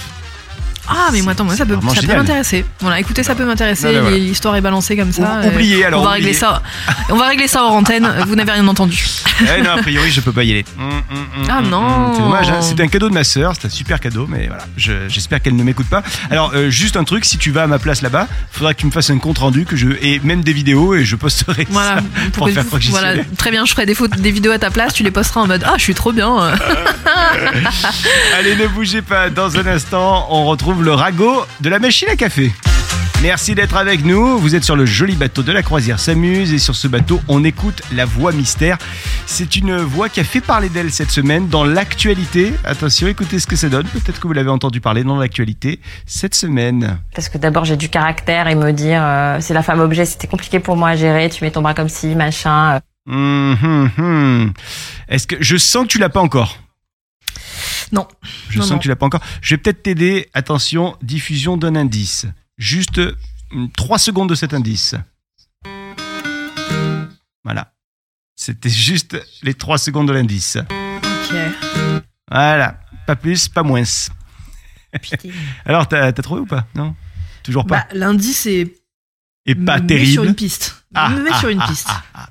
Ah, mais moi, attends, moi, ça peut, ça m'intéresser. Voilà, écoutez, ça peut m'intéresser. Voilà. L'histoire est balancée comme ça. Euh, oubliez, alors, on va régler ça. *laughs* On va régler ça hors antenne. Vous n'avez rien entendu. Eh non, a priori, je peux pas y aller. Hum, hum, hum, Ah hum, non. hum. C'est dommage. hein. C'était un cadeau de ma sœur. C'était un super cadeau, mais voilà. Je- J'espère qu'elle ne m'écoute pas. Alors, euh, juste un truc. Si tu vas à ma place là-bas, faudra que tu me fasses un compte rendu que je et même des vidéos et je posterai Voilà, ça pour faire suis voilà très bien. Je ferai des, des vidéos à ta place. Tu les posteras en mode Ah, je suis trop bien. *laughs* *laughs* Allez, ne bougez pas. Dans un instant, on retrouve le ragot de la machine à café. Merci d'être avec nous. Vous êtes sur le joli bateau de la croisière s'amuse et sur ce bateau, on écoute la voix mystère. C'est une voix qui a fait parler d'elle cette semaine dans l'actualité. Attention, écoutez ce que ça donne. Peut-être que vous l'avez entendu parler dans l'actualité cette semaine. Parce que d'abord j'ai du caractère et me dire euh, c'est la femme objet, c'était compliqué pour moi à gérer, tu mets ton bras comme ci, machin. hum, hum. Est-ce que je sens que tu l'as pas encore? Non. Je Non, sens non. que tu l'as pas encore. Je vais peut-être t'aider. Attention, diffusion d'un indice. Juste 3 secondes de cet indice. Voilà. C'était juste les 3 secondes de l'indice. Ok. Voilà. Pas plus, pas moins. *laughs* Alors, t'as trouvé ou pas? Non? Toujours pas? Bah, l'indice est. Et pas terrible. sur une piste. Ah, me met ah, sur une ah, piste. ah.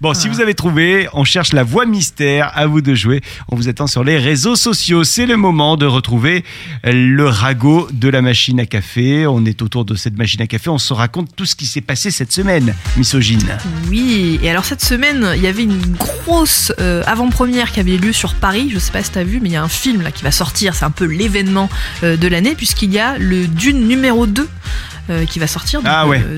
Bon, si vous avez trouvé, on cherche la voix mystère. À vous de jouer. On vous attend sur les réseaux sociaux. C'est le moment de retrouver le ragot de la machine à café. On est autour de cette machine à café. On se raconte tout ce qui s'est passé cette semaine, misogyne. Oui, et alors cette semaine, il y avait une grosse euh, avant-première qui avait lieu sur Paris. Je sais pas si t'as vu, mais il y a un film là qui va sortir. C'est un peu l'événement euh, de l'année, puisqu'il y a le Dune numéro 2 euh, qui va sortir donc, Ah ouais. euh,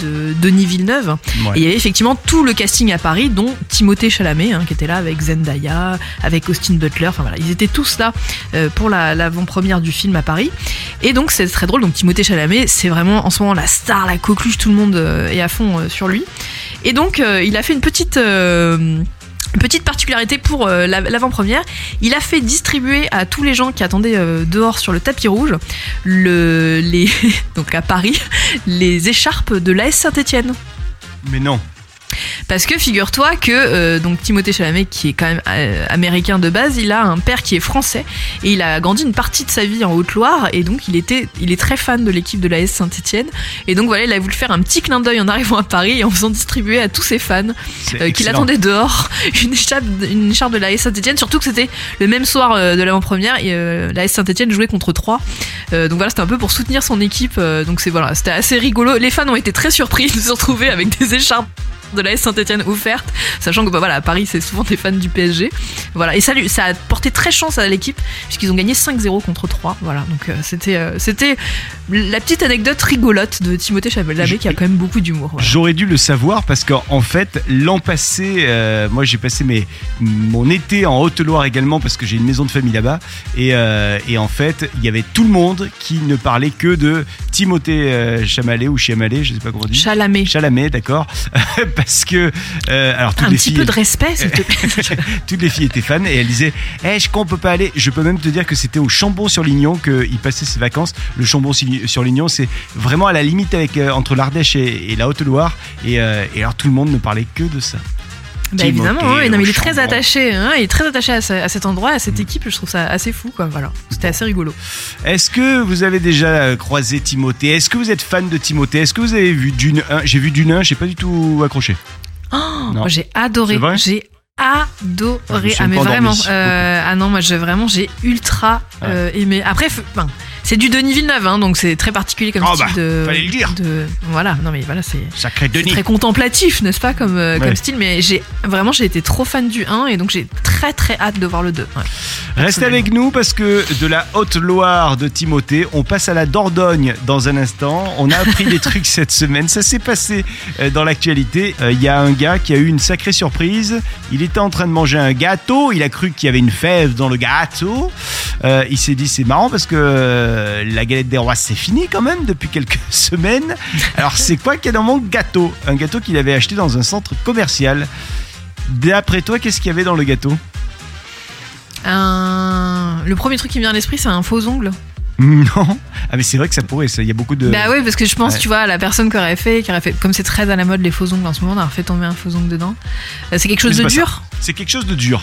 de Denis Villeneuve. Ouais. Et il y avait effectivement tout le casting à Paris, dont Timothée Chalamet, hein, qui était là avec Zendaya, avec Austin Butler. Enfin voilà, ils étaient tous là euh, pour la- l'avant-première du film à Paris. Et donc c'est très drôle. Donc Timothée Chalamet, c'est vraiment en ce moment la star, la coqueluche, tout le monde euh, est à fond sur lui. Et donc il a fait une petite petite particularité pour euh, la- l'avant-première, il a fait distribuer à tous les gens qui attendaient euh, dehors sur le tapis rouge, le, les, *laughs* donc à Paris, les écharpes de l'AS Saint-Etienne. Mais non. Parce que figure-toi que euh, donc Timothée Chalamet, qui est quand même euh, américain de base, il a un père qui est français et il a grandi une partie de sa vie en Haute-Loire et donc il était, il est très fan de l'équipe de l'AS Saint-Etienne et donc voilà, il a voulu faire un petit clin d'œil en arrivant à Paris et en faisant distribuer à tous ses fans euh, qui l'attendaient dehors *laughs* une écharpe, une écharpe de l'AS Saint-Etienne, surtout que c'était le même soir de l'avant-première et euh, l'AS Saint-Etienne jouait contre 3 donc voilà, c'était un peu pour soutenir son équipe donc c'est voilà, c'était assez rigolo. Les fans ont été très surpris de se retrouver avec des écharpes de la Saint-Etienne offerte, sachant que bah, voilà, à Paris c'est souvent des fans du PSG. Voilà, et ça, ça a porté très chance à l'équipe puisqu'ils ont gagné 5-0 contre 3. Voilà, donc euh, c'était euh, c'était la petite anecdote rigolote de Timothée Chalamet qui a quand même beaucoup d'humour. voilà. J'aurais dû le savoir parce qu'en en fait, l'an passé, euh, moi j'ai passé mes, mon été en Haute-Loire également parce que j'ai une maison de famille là-bas. Et, et en fait, il y avait tout le monde qui ne parlait que de Timothée Chalamet ou Chalamet, je sais pas comment on dit. Chalamet. Chalamet, d'accord. *laughs* parce que, euh, alors toutes Un les petit filles. peu de respect, s'il te plaît. *laughs* Toutes les filles étaient fans et elles disaient Eh, je crois qu'on peut pas aller. Je peux même te dire que c'était au Chambon-sur-Lignon qu'il passait ses vacances. Le Chambon-sur-Lignon, c'est vraiment à la limite avec, euh, entre l'Ardèche et, et la Haute-Loire. Et, euh, et alors tout le monde ne parlait que de ça. Bah évidemment, hein, non, mais il est très attaché, hein, il est très attaché à, ce- à cet endroit, à cette équipe. Je trouve ça assez fou, quoi. Voilà, c'était assez rigolo. Est-ce que vous avez déjà euh, croisé Timothée? Est-ce que vous êtes fan de Timothée? Est-ce que vous avez vu Dune 1 J'ai vu Dune 1, j'ai pas du tout accroché. Oh, j'ai adoré. J'ai Ah, adoré. suis Ah, mais vraiment. euh, ah non, moi, j'ai vraiment, j'ai ultra euh, aimé. Après, enfin, c'est du Denis Villeneuve, hein, donc c'est très particulier comme Oh, style bah, de. fallait le dire. de- voilà, non, mais voilà, c'est. Sacré Denis. très contemplatif, n'est-ce pas, comme, euh, Ouais. comme style, mais j'ai vraiment j'ai été trop fan du 1 et donc j'ai très très hâte de voir le 2. Ouais. Restez avec nous parce que de la Haute-Loire de Timothée, on passe à la Dordogne dans un instant. On a appris des *laughs* trucs cette semaine. Ça s'est passé euh, dans l'actualité. Euh, Il y a un gars qui a eu une sacrée surprise. Il était en train de manger un gâteau. Il a cru qu'il y avait une fève dans le gâteau. Euh, il s'est dit c'est marrant parce que euh, la galette des rois, c'est fini quand même depuis quelques *laughs* semaines. Alors, c'est quoi qu'il y a dans mon gâteau? Un gâteau qu'il avait acheté dans un centre commercial. D'après toi, qu'est-ce qu'il y avait dans le gâteau? Un- Le premier truc qui me vient à l'esprit, c'est un faux ongle. *laughs* Non. Ah, mais c'est vrai que ça pourrait. Il y a beaucoup de. Bah oui, parce que je pense, Ouais. tu vois, la personne qui aurait fait, qui aurait fait, comme c'est très à la mode les faux ongles en ce moment, aurait fait tomber un faux ongle dedans. Euh, C'est quelque chose de dur. C'est quelque chose de dur.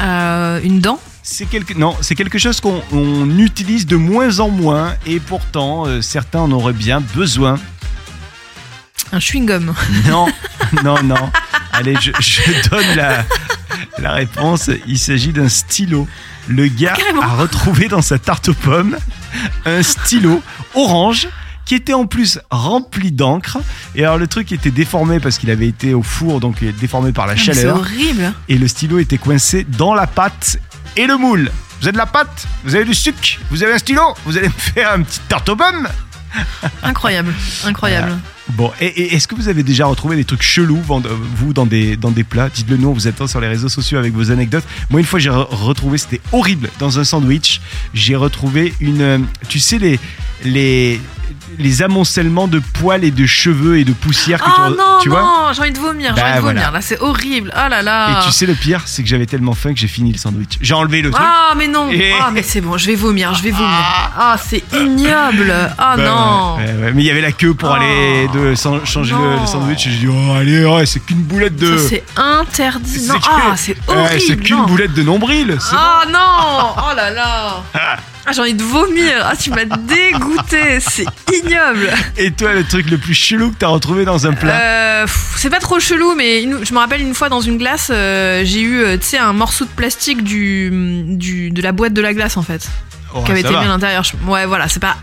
Euh, une dent. C'est quelque non, c'est quelque chose qu'on on utilise de moins en moins et pourtant euh, certains en auraient bien besoin. Un chewing-gum. *laughs* Non, *laughs* non, non. Allez, je, je donne la, la réponse. Il s'agit d'un stylo. Le gars Carrément. a retrouvé dans sa tarte aux pommes un stylo orange qui était en plus rempli d'encre. Et alors le truc était déformé parce qu'il avait été au four, donc déformé par la Ah, mais C'est chaleur. horrible. Et le stylo était coincé dans la pâte et le moule. Vous avez de la pâte, vous avez du sucre, vous avez un stylo, vous allez me faire un petit tarte aux pommes. Incroyable. Incroyable. Bon, et, et est-ce que vous avez déjà retrouvé des trucs chelous, vend- vous, dans des, dans des plats? Dites-le nous, on vous attend sur les réseaux sociaux avec vos anecdotes. Moi, une fois, j'ai re- retrouvé, c'était horrible, dans un sandwich, j'ai retrouvé une. euh, Tu sais, les. les les amoncellements de poils et de cheveux et de poussière que Oh tu, re- non, tu vois non, j'ai envie de vomir, j'ai Bah, envie de vomir. Là, c'est horrible. Oh là là. Et tu sais le pire, c'est que j'avais tellement faim que j'ai fini le sandwich. J'ai enlevé le truc. Ah mais non Et- Ah mais c'est bon, je vais vomir, je vais vomir. Ah c'est ignoble Ah Bah, non ouais, ouais, ouais. Mais il y avait la queue pour Oh. aller de changer le, sandwich. Et j'ai dit, oh, allez, ouais, c'est qu'une boulette de. C'est interdit. C'est Non, que- ah c'est Ouais, horrible. c'est qu'une boulette de nombril. Ah non *laughs* Oh là là ah, j'ai envie de vomir. Ah, tu m'as dégoûté. C'est ignoble. Et toi, le truc le plus chelou que t'as retrouvé dans un plat Euh, c'est pas trop chelou, mais une- je me rappelle une fois dans une glace, euh, j'ai eu, euh, tu sais, un morceau de plastique du, du, de la boîte de la glace en fait, Oh, qui avait été va. mis à l'intérieur. Ouais, voilà, c'est pas.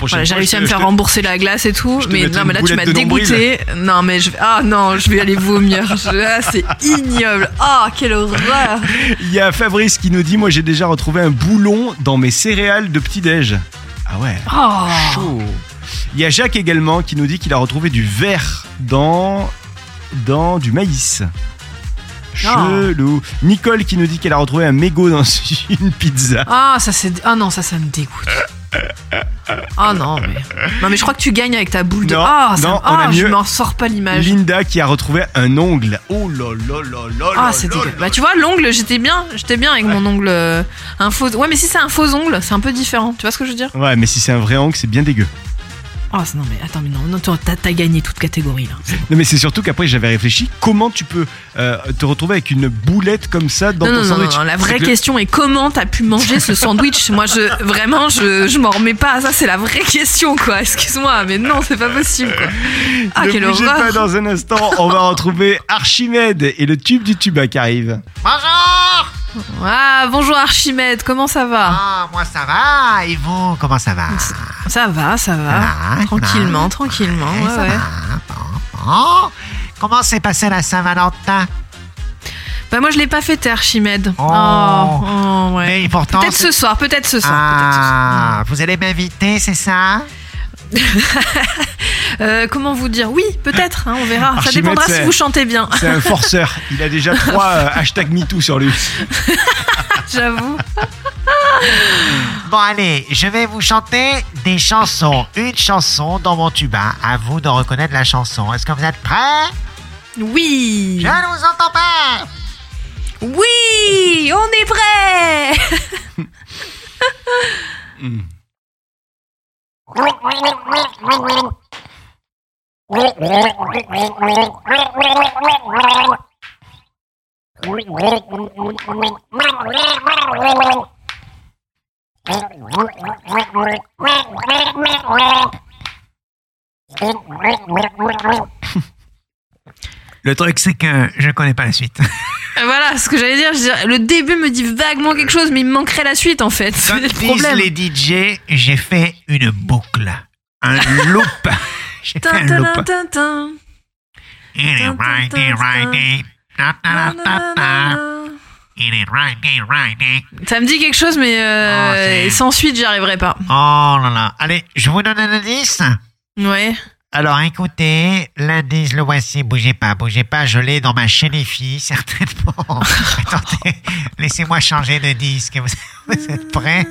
Voilà, j'ai réussi à me faire te- rembourser la glace et tout, mais non, mais là tu m'as dégoûté. Non, mais je, ah non, je vais aller vomir. Ah, c'est ignoble. Ah, quelle horreur. Il y a Fabrice qui nous dit Moi, j'ai déjà retrouvé un boulon dans mes céréales de petit-déj. Ah ouais, Oh. chaud. Il y a Jacques également qui nous dit qu'il a retrouvé du verre dans, dans du maïs. Chelou. Nicole qui nous dit qu'elle a retrouvé un mégot dans *laughs* une pizza. Ah, ça c'est. Ah non, ça, ça me dégoûte. Ah non, mais. Non, mais je crois que tu gagnes avec ta boule de. Non, Ah, ça non, me- on a ah, je mieux. m'en sors pas l'image. Linda qui a retrouvé un ongle. Oh là là là là Ah, là c'est là dégueu. là. Bah, tu vois, l'ongle, j'étais bien. J'étais bien avec mon ongle. euh, Un faux. Ouais, mais si c'est un faux ongle, c'est un peu différent. Tu vois ce que je veux dire? Ouais, mais si c'est un vrai ongle, c'est bien dégueu. Oh, non, mais attends, mais non, non t'as t'as gagné toute catégorie là. *laughs* Non, mais c'est surtout qu'après j'avais réfléchi comment tu peux euh, te retrouver avec une boulette comme ça dans Non, ton non, non, sandwich. non, la vraie le- question est comment t'as pu manger ce sandwich Moi, je vraiment, je, je m'en remets pas. Ça, c'est la vraie question, quoi. Excuse-moi, mais non, c'est pas possible, quoi. Ah, ne quelle bougez horreur pas dans un instant, on va *laughs* retrouver Archimède et le tube du tuba qui arrive. Bonjour Ah, bonjour Archimède, comment ça va Ah, moi ça va, et vous, comment ça va Ça va, ça va. Ah, tranquillement, ça va. tranquillement. Ouais, Ouais, ça ouais. va, bon, bon. Comment s'est passée la Saint-Valentin Bah, moi, je l'ai pas fêté, Archimède. Oh. oh, ouais. Peut-être ce soir, peut-être ce soir. peut-être ce soir. Ah, vous allez m'inviter, c'est ça *laughs* Euh, comment vous dire? Oui, peut-être, hein, on verra. Ça dépendra si vous chantez bien, C'est un forceur, *laughs* il a déjà trois euh, hashtag MeToo sur lui. *laughs* j'avoue. Bon allez, je vais vous chanter des chansons. Une chanson dans mon tuba. À vous de reconnaître la chanson. Est-ce que vous êtes prêts? Oui Je ne vous entends pas Oui On est prêts Le truc c'est que je connais pas la suite. *laughs* Voilà, ce que j'allais dire, le début me dit vaguement quelque chose, mais il me manquerait la suite en fait. Comme *laughs* le disent problème. les DJ, j'ai fait une boucle. Un *laughs* loop. J'ai fait Tin, un loop. Ça me dit quelque chose, mais euh, Oh, c'est- sans suite, j'y arriverai pas. Oh là là. Allez, je vous donne un indice. Ouais. Alors écoutez, l'indice, le voici, bougez pas, bougez pas, je l'ai dans ma filles, certainement. *laughs* Attendez, laissez-moi changer de disque. Vous, vous êtes prêts?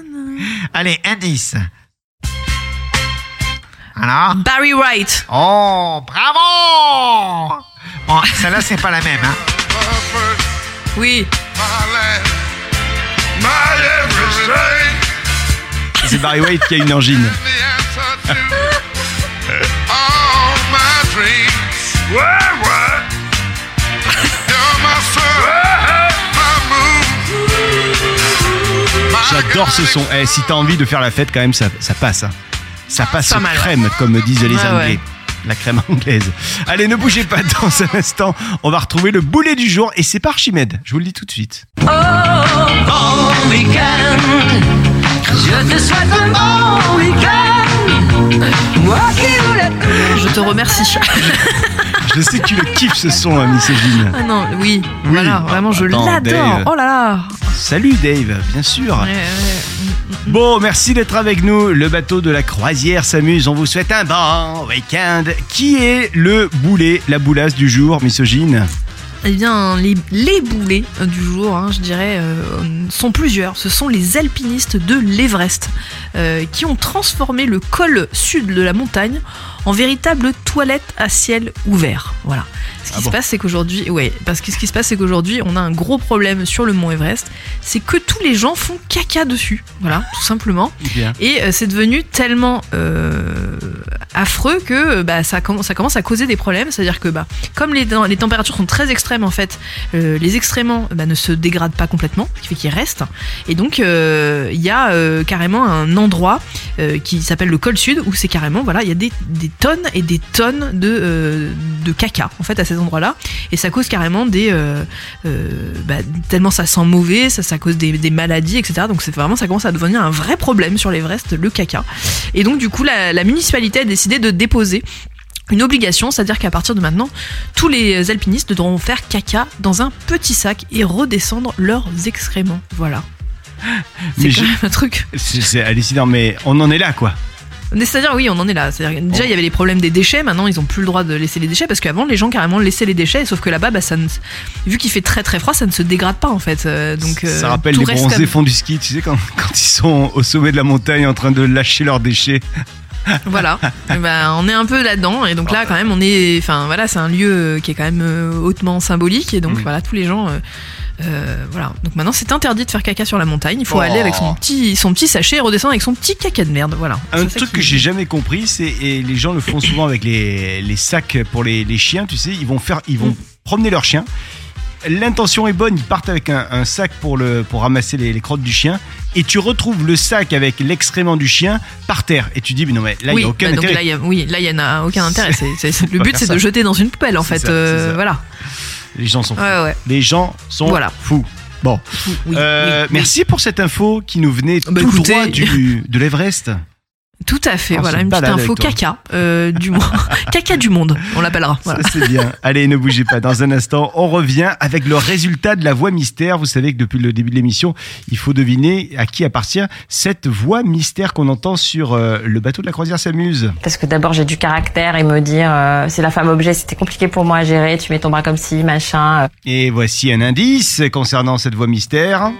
Allez, indice. Alors? Barry Wright. Oh, bravo Bon, celle-là, c'est pas la même, hein. Oui. C'est Barry White qui a une angine. *laughs* J'adore ce son. Eh, si t'as envie de faire la fête, quand même, ça, ça passe. hein. Ça passe Pas mal, crème, comme disent les Ouais, Anglais. ouais. La crème anglaise. Allez, ne bougez pas *laughs* dans un instant. On va retrouver le boulet du jour et c'est par Archimède. Je vous le dis tout de suite. Bon week-end, je te souhaite un bon week-end. Moi qui voulais Je te remercie. *laughs* Je sais que tu le kiffes ce son, misogyne. Ah non, oui. Voilà, vraiment, je l'adore. Oh là là. Salut Dave, bien sûr. Ouais, ouais. Bon, merci d'être avec nous. Le bateau de la croisière s'amuse. On vous souhaite un bon week-end. Qui est le boulet, la boulasse du jour, misogyne Eh bien, les, les boulets euh, du jour, hein, je dirais, euh, sont plusieurs. Ce sont les alpinistes de l'Everest euh, qui ont transformé le col sud de la montagne en véritable toilette à ciel ouvert. Voilà. Ce qui Ah se bon passe, c'est qu'aujourd'hui, ouais, parce que ce qui se passe, c'est qu'aujourd'hui, on a un gros problème sur le mont Everest, c'est que tous les gens font caca dessus. Voilà, tout simplement. Bien. Et euh, c'est devenu tellement euh, affreux que bah, ça, commence, ça commence à causer des problèmes. C'est-à-dire que bah, comme les, les températures sont très extrêmes en fait, euh, les excréments bah, ne se dégradent pas complètement, ce qui fait qu'ils restent. Et donc il y a carrément un endroit qui s'appelle le col sud où c'est carrément voilà il y a des, des tonnes et des tonnes de, euh, de caca en fait à ces endroits-là et ça cause carrément des euh, euh, bah, tellement ça sent mauvais, ça, ça cause des, des maladies, etc. Donc c'est vraiment ça commence à devenir un vrai problème sur l'Everest, le caca. Et donc du coup la, la municipalité a décidé de déposer une obligation, c'est-à-dire qu'à partir de maintenant, tous les alpinistes devront faire caca dans un petit sac et redescendre leurs excréments. Voilà. C'est Mais quand je- même un truc. C'est c'est hallucinant, mais on en est là, quoi. C'est-à-dire, oui, on en est là. Déjà, il y avait les problèmes des déchets. Maintenant, ils ont plus le droit de laisser les déchets parce qu'avant, les gens carrément laissaient les déchets. Sauf que là-bas, bah, ça ne- vu qu'il fait très très froid, ça ne se dégrade pas en fait. Euh, donc, euh, ça rappelle tout les bronzés fonds du ski, tu sais, quand, quand ils sont au sommet de la montagne en train de lâcher leurs déchets. *laughs* Voilà. Et ben, on est un peu là-dedans. Et donc là, quand même, on est. Enfin, voilà, c'est un lieu euh, qui est quand même euh, hautement symbolique. Et donc, Mm. voilà, tous les gens. euh, euh, voilà. Donc maintenant, c'est interdit de faire caca sur la montagne. Il faut Oh. aller avec son petit, son petit sachet et redescendre avec son petit caca de merde. Voilà. Un truc qui- que j'ai jamais compris, c'est et les gens le font souvent avec les, les sacs pour les, les chiens, tu sais, ils vont faire, ils vont Mm. promener leur chien. L'intention est bonne, ils partent avec un, un sac pour le pour ramasser les, les crottes du chien, et tu retrouves le sac avec l'excrément du chien par terre, et tu dis mais non mais là il oui, y a aucun bah, intérêt. là, il y a, oui, là, il y en a aucun intérêt. *laughs* Le but, c'est de jeter dans une poubelle, en fait. ça, euh, voilà. Les gens sont fous. Ouais, ouais. Les gens sont Voilà. fous. Bon, Oui, Euh, oui, oui. merci pour cette info qui nous venait Bah, tout écoutez- droit du, *laughs* de l'Everest. Tout à fait. On voilà, une petite info caca euh, du monde. *laughs* *laughs* caca du monde, on l'appellera. Voilà. Ça, c'est bien. Allez, ne bougez pas. Dans un instant, on revient avec le résultat de la voix mystère. Vous savez que depuis le début de l'émission, il faut deviner à qui appartient cette voix mystère qu'on entend sur euh, le bateau de la croisière s'amuse. Parce que d'abord j'ai du caractère et me dire euh, c'est la femme objet, c'était compliqué pour moi à gérer, tu mets ton bras comme ci, machin. euh. Et voici un indice concernant cette voix mystère.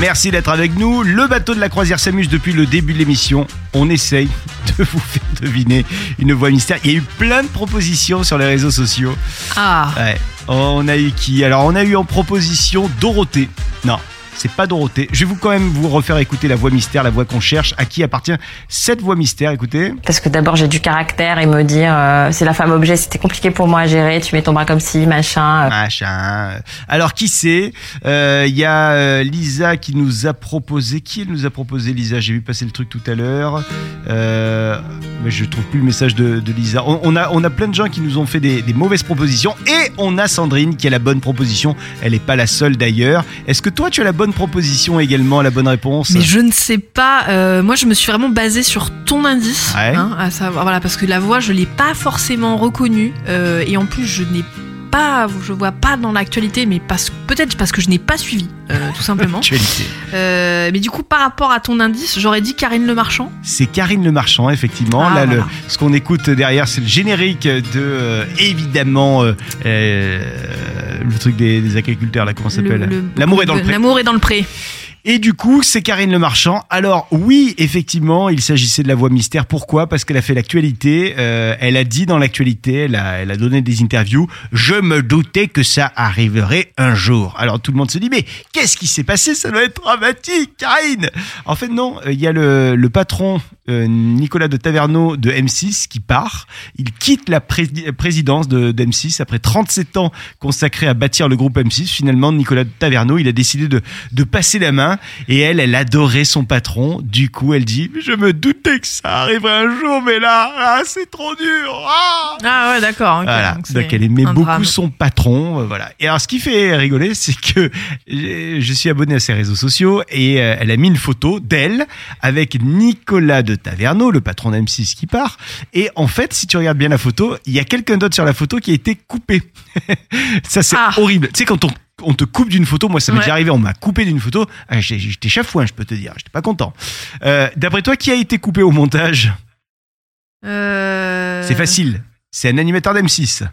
Merci d'être avec nous. Le bateau de la croisière s'amuse depuis le début de l'émission. On essaye *laughs* de vous faire deviner une voix mystère. Il y a eu plein de propositions sur les réseaux sociaux. Ah, Ouais. On a eu qui? Alors, on a eu en proposition Dorothée. Non, c'est pas Dorothée. Je vais vous quand même vous refaire écouter la voix mystère, la voix qu'on cherche. À qui appartient cette voix mystère Écoutez. Parce que d'abord j'ai du caractère et me dire euh, c'est la femme objet, c'était compliqué pour moi à gérer, tu mets ton bras comme ci, machin. euh. Machin. Alors, qui c'est? Euh, Il y a euh, Lisa qui nous a proposé. Qui elle nous a proposé, Lisa? J'ai vu passer le truc tout à l'heure. Euh, mais je trouve plus le message de, de Lisa. On, on a, on a plein de gens qui nous ont fait des, des mauvaises propositions. Et on a Sandrine qui a la bonne proposition. Elle n'est pas la seule d'ailleurs. Est-ce que toi, tu as la bonne proposition également, la bonne réponse mais je ne sais pas. euh, moi, je me suis vraiment basée sur ton indice, Ouais. hein, à savoir, voilà, parce que la voix, je l'ai pas forcément reconnue, euh, et en plus, je n'ai pas, je vois pas dans l'actualité, mais parce peut-être parce que je n'ai pas suivi, euh, *laughs* tout simplement. Euh, mais du coup, par rapport à ton indice, j'aurais dit Karine Le Marchand. C'est Karine Le Marchand, effectivement. Ah, Là, le, ce qu'on écoute derrière, c'est le générique de, euh, évidemment, euh, le truc des, des agriculteurs, là, comment ça s'appelle? Le- le- L'amour est dans le pré. L'amour est dans le pré. Et du coup, c'est Karine Le Marchand. Alors oui, effectivement, il s'agissait de la voix mystère. Pourquoi? Parce qu'elle a fait l'actualité. euh, elle a dit dans l'actualité, elle a, elle a donné des interviews. Je me doutais que ça arriverait un jour. Alors tout le monde se dit mais qu'est-ce qui s'est passé? Ça doit être dramatique, Karine. En fait non, euh, il y a le, le patron euh, Nicolas de Taverneau de M6 qui part. Il quitte la pré- présidence de, de M6 après 37 ans consacrés à bâtir le groupe M6. Finalement, Nicolas de Taverneau, il a décidé de, de passer la main et elle, elle adorait son patron. Du coup, elle dit, je me doutais que ça arriverait un jour, mais là, ah, c'est trop dur. Ah Ah ouais, d'accord. ok, voilà. donc Donc elle aimait beaucoup drame. son patron, euh, voilà. Et alors ce qui fait rigoler, c'est que je suis abonné à ses réseaux sociaux et euh, elle a mis une photo d'elle avec Nicolas de Taverneau, le patron d'M6 qui part. Et en fait, si tu regardes bien la photo, il y a quelqu'un d'autre sur la photo qui a été coupé. *laughs* Ça c'est Ah. horrible. Tu sais quand on on te coupe d'une photo, moi ça m'est Ouais. déjà arrivé, on m'a coupé d'une photo, Ah, j'étais chafouin, je peux te dire, j'étais pas content. Euh, D'après toi, qui a été coupé au montage? Euh, C'est facile, c'est un animateur d'M6.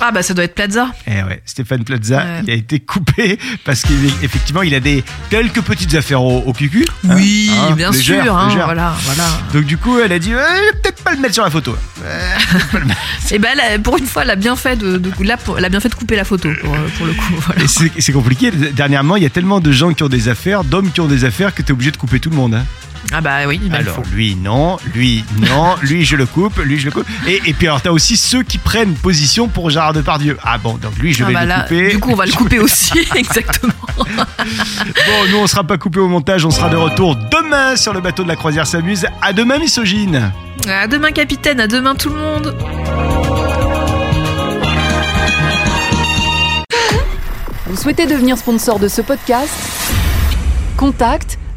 Ah bah ça doit être Plaza. Eh ouais, Stéphane Plaza, Ouais. il a été coupé *laughs* parce qu'effectivement, il a des quelques petites affaires au, au cucu. hein, Oui, hein, bien sûr. hein, voilà, voilà. Donc du coup, elle a dit, euh, peut-être pas le mettre sur la photo. Euh. *laughs* Et ben là, pour une fois, elle a bien fait de, de là, pour- elle a bien fait de couper la photo pour, euh, pour le coup. Voilà. C'est c'est compliqué. Dernièrement, il y a tellement de gens qui ont des affaires, d'hommes qui ont des affaires, que tu es obligé de couper tout le monde. Ah bah oui, alors, faut. lui, non, lui, non, *laughs* lui, je le coupe, lui, je le coupe. Et, et puis alors, t'as aussi ceux qui prennent position pour Gérard Depardieu. Ah bon, donc lui, je Ah vais bah le là, couper. du coup, on va le couper aussi, *laughs* exactement. *laughs* Bon, nous, on sera pas coupé au montage, on sera de retour demain sur le bateau de la croisière s'amuse. À demain, misogyne. À demain, capitaine. À demain, tout le monde. Vous souhaitez devenir sponsor de ce podcast? Contact